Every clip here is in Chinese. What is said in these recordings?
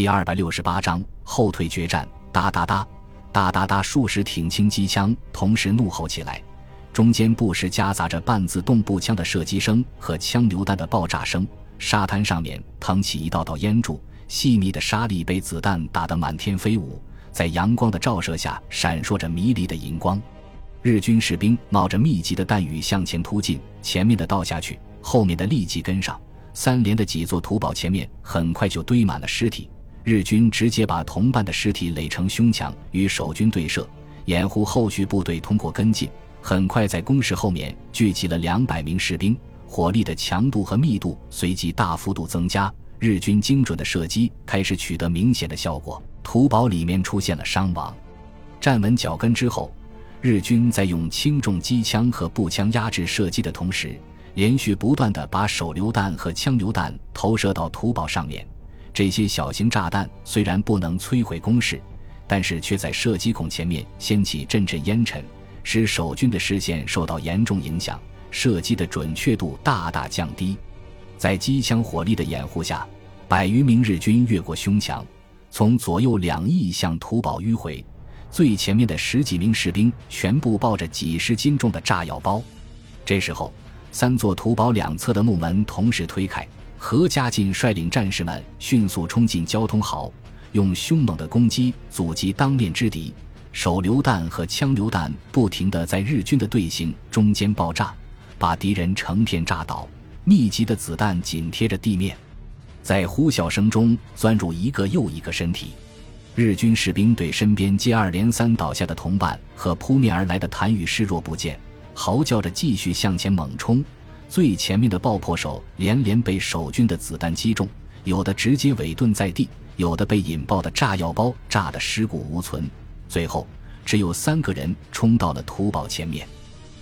第二百六十八章后退决战。哒哒哒，哒哒哒，数十挺轻机枪同时怒吼起来，中间不时夹杂着半自动步枪的射击声和枪榴弹的爆炸声。沙滩上面腾起一道道烟柱，细密的沙粒被子弹打得满天飞舞，在阳光的照射下闪烁着迷离的荧光。日军士兵冒着密集的弹雨向前突进，前面的倒下去，后面的立即跟上。三连的几座土堡前面很快就堆满了尸体，日军直接把同伴的尸体垒成胸墙与守军对射，掩护后续部队通过跟进。很快，在工事后面聚集了两百名士兵，火力的强度和密度随即大幅度增加。日军精准的射击开始取得明显的效果，土堡里面出现了伤亡。站稳脚跟之后，日军在用轻重机枪和步枪压制射击的同时。连续不断地把手榴弹和枪榴弹投射到土堡上面，这些小型炸弹虽然不能摧毁工事，但是却在射击孔前面掀起阵阵烟尘，使守军的视线受到严重影响，射击的准确度大大降低。在机枪火力的掩护下，百余名日军越过胸墙，从左右两翼向土堡迂回。最前面的十几名士兵全部抱着几十斤重的炸药包，这时候。三座土堡两侧的木门同时推开，何家劲率领战士们迅速冲进交通壕，用凶猛的攻击阻击当面之敌。手榴弹和枪榴弹不停地在日军的队形中间爆炸，把敌人成片炸倒。密集的子弹紧贴着地面，在呼啸声中钻入一个又一个身体。日军士兵对身边接二连三倒下的同伴和扑面而来的弹雨视若不见。嚎叫着继续向前猛冲，最前面的爆破手连连被守军的子弹击中，有的直接尾遁在地，有的被引爆的炸药包炸得尸骨无存。最后，只有三个人冲到了土堡前面，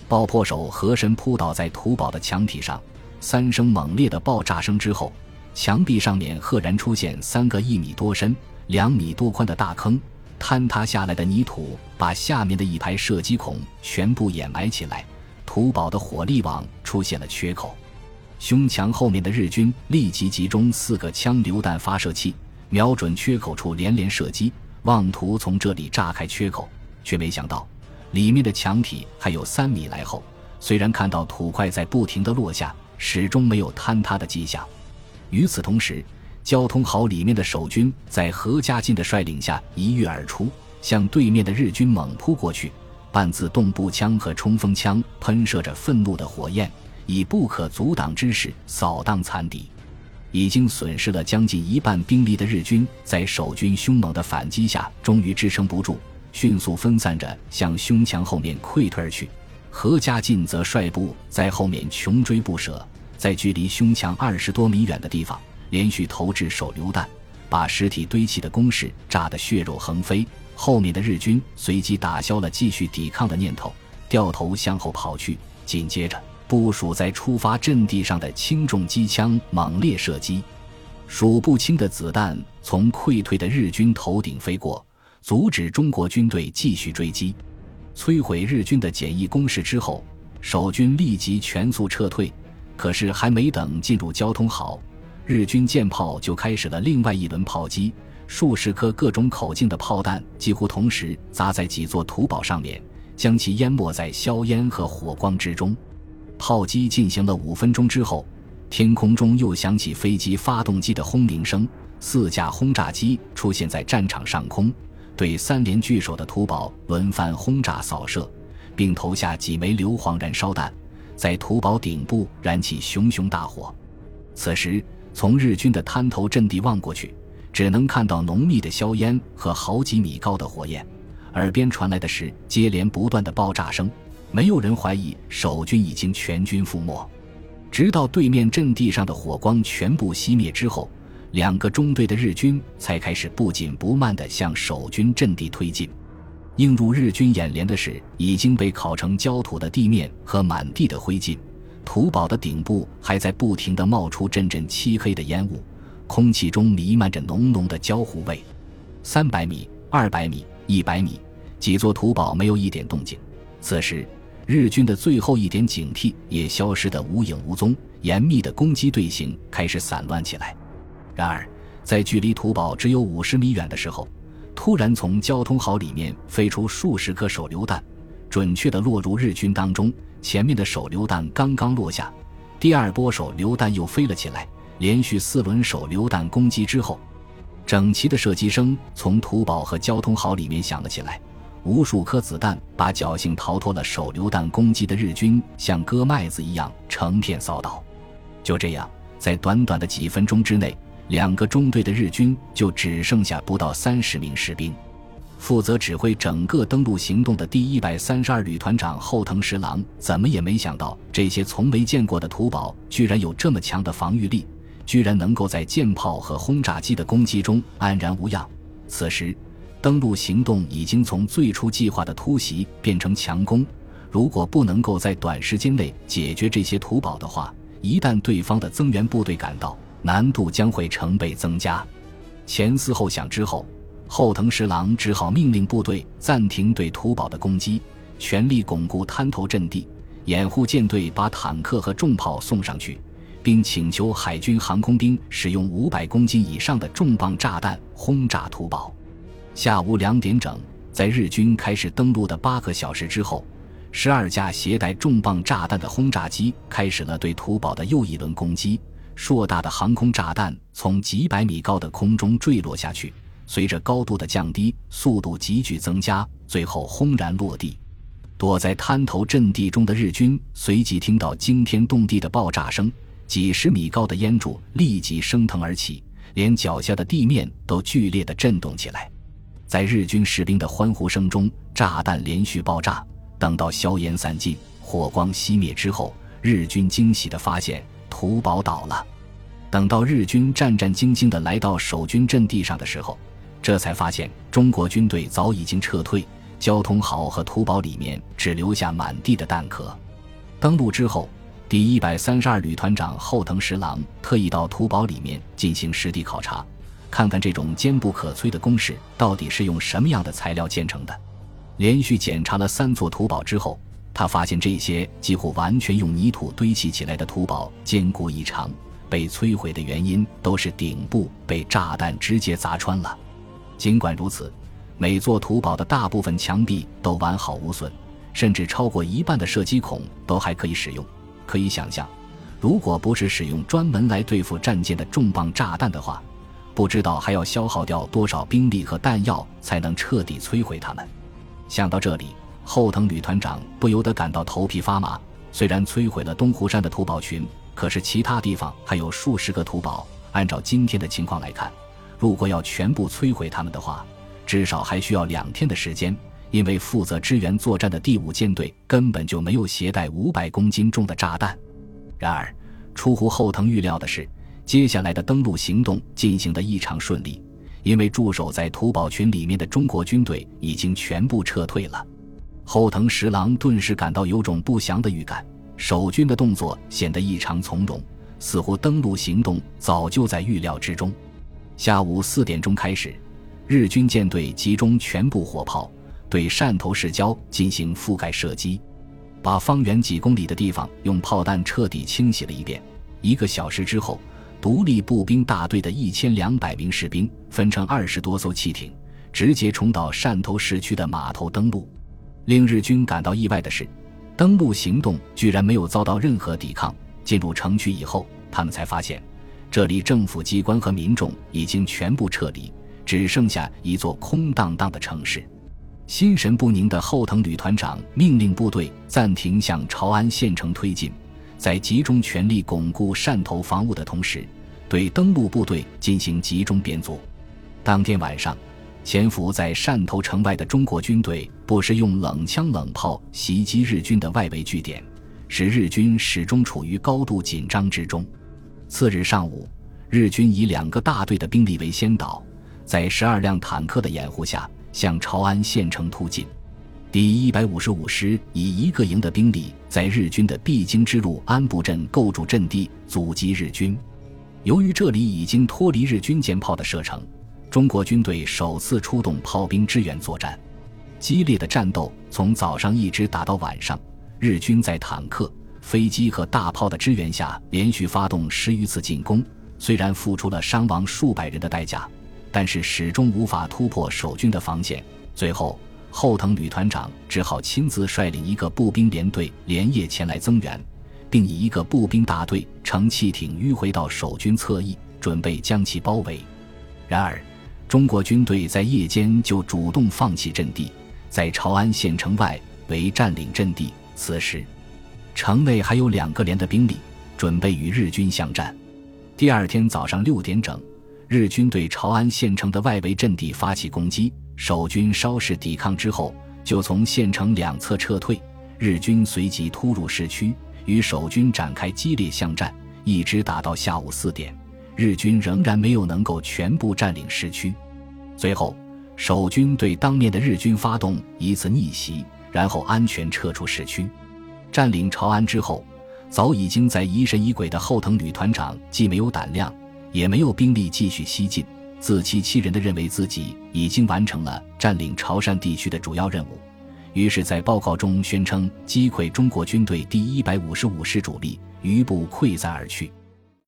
爆破手合身扑倒在土堡的墙体上，三声猛烈的爆炸声之后，墙壁上面赫然出现三个一米多深、两米多宽的大坑。坍塌下来的泥土把下面的一排射击孔全部掩埋起来，土堡的火力网出现了缺口。胸墙后面的日军立即集中四个枪榴弹发射器，瞄准缺口处连连射击，妄图从这里炸开缺口，却没想到里面的墙体还有三米来厚。虽然看到土块在不停地落下，始终没有坍塌的迹象。与此同时，交通壕里面的守军在何家劲的率领下一跃而出，向对面的日军猛扑过去。半自动步枪和冲锋枪喷射着愤怒的火焰，以不可阻挡之势扫荡残敌。已经损失了将近一半兵力的日军，在守军凶猛的反击下，终于支撑不住，迅速分散着向胸墙后面溃退而去。何家劲则率部在后面穷追不舍，在距离胸墙二十多米远的地方。连续投掷手榴弹，把尸体堆砌的工事炸得血肉横飞。后面的日军随即打消了继续抵抗的念头，掉头向后跑去。紧接着，部署在出发阵地上的轻重机枪猛烈射击，数不清的子弹从溃退的日军头顶飞过，阻止中国军队继续追击。摧毁日军的简易工事之后，守军立即全速撤退。可是还没等进入交通壕，日军舰炮就开始了另外一轮炮击，数十颗各种口径的炮弹几乎同时砸在几座土堡上面，将其淹没在硝烟和火光之中。炮击进行了五分钟之后，天空中又响起飞机发动机的轰鸣声，四架轰炸机出现在战场上空，对三连据守的土堡轮番轰炸扫射，并投下几枚硫磺燃烧弹，在土堡顶部燃起熊熊大火。此时。从日军的滩头阵地望过去，只能看到浓密的硝烟和好几米高的火焰，耳边传来的是接连不断的爆炸声。没有人怀疑守军已经全军覆没，直到对面阵地上的火光全部熄灭之后，两个中队的日军才开始不紧不慢地向守军阵地推进。映入日军眼帘的是已经被烤成焦土的地面和满地的灰烬。土堡的顶部还在不停地冒出阵阵漆黑的烟雾，空气中弥漫着浓浓的焦糊味。三百米、二百米、一百米，几座土堡没有一点动静。此时，日军的最后一点警惕也消失得无影无踪，严密的攻击队形开始散乱起来。然而，在距离土堡只有五十米远的时候，突然从交通壕里面飞出数十颗手榴弹，准确地落入日军当中。前面的手榴弹刚刚落下，第二波手榴弹又飞了起来。连续四轮手榴弹攻击之后，整齐的射击声从土堡和交通壕里面响了起来。无数颗子弹把侥幸逃脱了手榴弹攻击的日军像割麦子一样成片扫倒。就这样，在短短的几分钟之内，两个中队的日军就只剩下不到三十名士兵。负责指挥整个登陆行动的第一百三十二旅团长后藤十郎怎么也没想到，这些从没见过的土堡居然有这么强的防御力，居然能够在舰炮和轰炸机的攻击中安然无恙。此时，登陆行动已经从最初计划的突袭变成强攻。如果不能够在短时间内解决这些土堡的话，一旦对方的增援部队赶到，难度将会成倍增加。前思后想之后。后藤十郎只好命令部队暂停对土堡的攻击，全力巩固滩头阵地，掩护舰队把坦克和重炮送上去，并请求海军航空兵使用五百公斤以上的重磅炸弹轰炸土堡。下午两点整，在日军开始登陆的八个小时之后，十二架携带重磅炸弹的轰炸机开始了对土堡的又一轮攻击。硕大的航空炸弹从几百米高的空中坠落下去。随着高度的降低，速度急剧增加，最后轰然落地。躲在滩头阵地中的日军随即听到惊天动地的爆炸声，几十米高的烟柱立即升腾而起，连脚下的地面都剧烈的震动起来。在日军士兵的欢呼声中，炸弹连续爆炸。等到硝烟散尽，火光熄灭之后，日军惊喜地发现土堡倒了。等到日军战战兢兢地来到守军阵地上的时候，这才发现，中国军队早已经撤退，交通壕和土堡里面只留下满地的弹壳。登陆之后，第一百三十二旅团长后藤十郎特意到土堡里面进行实地考察，看看这种坚不可摧的工事到底是用什么样的材料建成的。连续检查了三座土堡之后，他发现这些几乎完全用泥土堆砌起来的土堡坚固异常，被摧毁的原因都是顶部被炸弹直接砸穿了。尽管如此，每座土堡的大部分墙壁都完好无损，甚至超过一半的射击孔都还可以使用。可以想象，如果不是使用专门来对付战舰的重磅炸弹的话，不知道还要消耗掉多少兵力和弹药才能彻底摧毁他们。想到这里，后藤旅团长不由得感到头皮发麻。虽然摧毁了东湖山的土堡群，可是其他地方还有数十个土堡。按照今天的情况来看，如果要全部摧毁他们的话，至少还需要两天的时间，因为负责支援作战的第五舰队根本就没有携带五百公斤重的炸弹。然而，出乎后藤预料的是，接下来的登陆行动进行得异常顺利，因为驻守在土堡群里面的中国军队已经全部撤退了。后藤十郎顿时感到有种不祥的预感，守军的动作显得异常从容，似乎登陆行动早就在预料之中。下午四点钟开始，日军舰队集中全部火炮对汕头市郊进行覆盖射击，把方圆几公里的地方用炮弹彻底清洗了一遍。一个小时之后，独立步兵大队的一千两百名士兵分成二十多艘汽艇，直接冲到汕头市区的码头登陆。令日军感到意外的是，登陆行动居然没有遭到任何抵抗。进入城区以后，他们才发现。这里政府机关和民众已经全部撤离，只剩下一座空荡荡的城市。心神不宁的后藤旅团长命令部队暂停向朝安县城推进，在集中全力巩固汕头防务的同时，对登陆部队进行集中编组。当天晚上，潜伏在汕头城外的中国军队不时用冷枪冷炮袭击日军的外围据点，使日军始终处于高度紧张之中。次日上午，日军以两个大队的兵力为先导，在十二辆坦克的掩护下向朝安县城突进。第一百五十五师以一个营的兵力在日军的必经之路安部镇构筑阵地，阻击日军。由于这里已经脱离日军舰炮的射程，中国军队首次出动炮兵支援作战。激烈的战斗从早上一直打到晚上，日军在坦克。飞机和大炮的支援下，连续发动十余次进攻，虽然付出了伤亡数百人的代价，但是始终无法突破守军的防线。最后，后藤旅团长只好亲自率领一个步兵连队连夜前来增援，并以一个步兵大队乘汽艇迂回到守军侧翼，准备将其包围。然而，中国军队在夜间就主动放弃阵地，在朝安县城外为占领阵地。此时，城内还有两个连的兵力，准备与日军相战。第二天早上六点整，日军对朝安县城的外围阵地发起攻击。守军稍事抵抗之后，就从县城两侧撤退。日军随即突入市区，与守军展开激烈巷战，一直打到下午四点，日军仍然没有能够全部占领市区。最后，守军对当面的日军发动一次逆袭，然后安全撤出市区。占领朝安之后，早已经在疑神疑鬼的后藤旅团长既没有胆量，也没有兵力继续西进。自欺欺人的认为自己已经完成了占领潮汕地区的主要任务，于是，在报告中宣称击溃中国军队第一百五十五师主力，余部溃散而去。